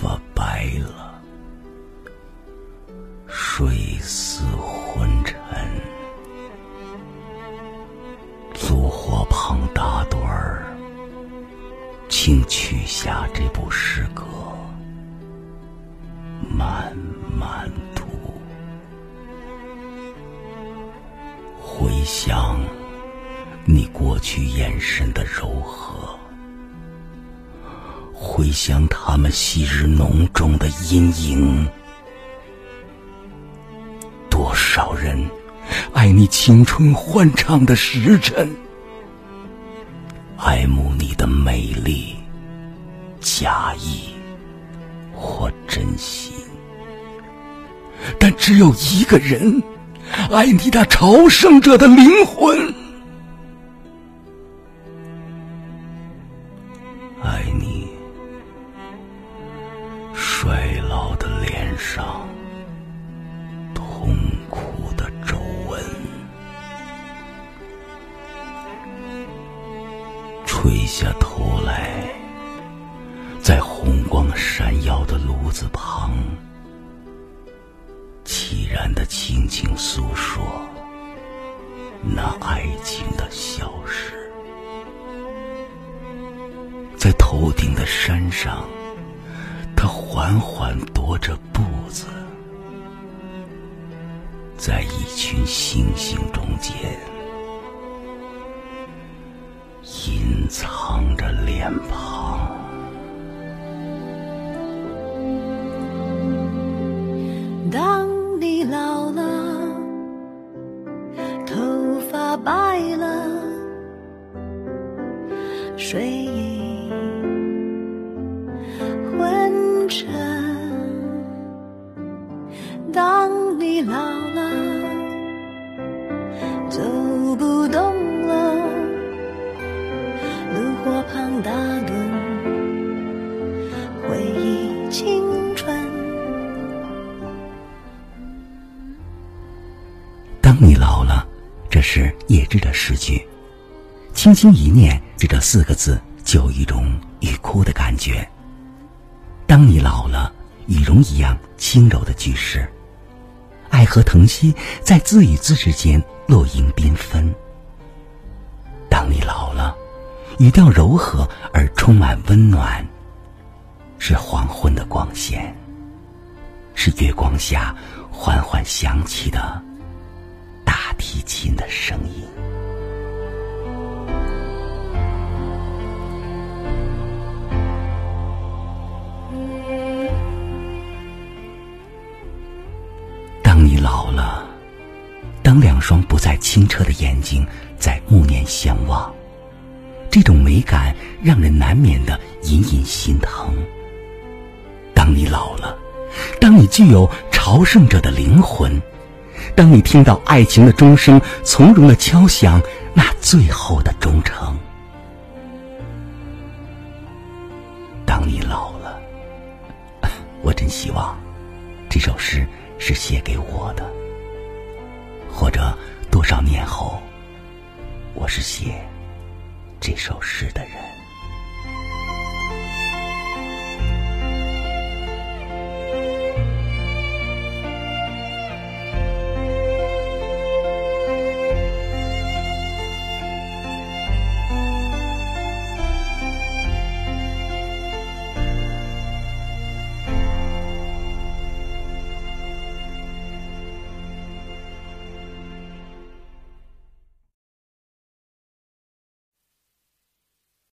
发白了，睡似昏沉。烛火旁打盹儿，请取下这部诗歌，慢慢读，回想你过去眼神的柔和。回想他们昔日浓重的阴影，多少人爱你青春欢畅的时辰，爱慕你的美丽，假意或真心，但只有一个人爱你那朝圣者的灵魂。爱你老的脸上痛苦的皱纹，垂下头来，在红光闪耀的炉子旁，凄然的轻轻诉说那爱情的消失，在头顶的山上。缓缓踱着步子，在一群星星中间隐藏着脸庞。当你老了，头发白了，睡意当你老了，走不动了，炉火旁打盹，回忆青春。当你老了，这是叶芝的诗句，轻轻一念，这这四个字就有一种欲哭的感觉。当你老了，羽绒一样轻柔的句式，爱和疼惜在字与字之间落英缤纷。当你老了，语调柔和而充满温暖，是黄昏的光线，是月光下缓缓响起的大提琴的声音。老了，当两双不再清澈的眼睛在暮年相望，这种美感让人难免的隐隐心疼。当你老了，当你具有朝圣者的灵魂，当你听到爱情的钟声从容的敲响那最后的忠诚，当你老了，我真希望这首诗。是写给我的，或者多少年后，我是写这首诗的人。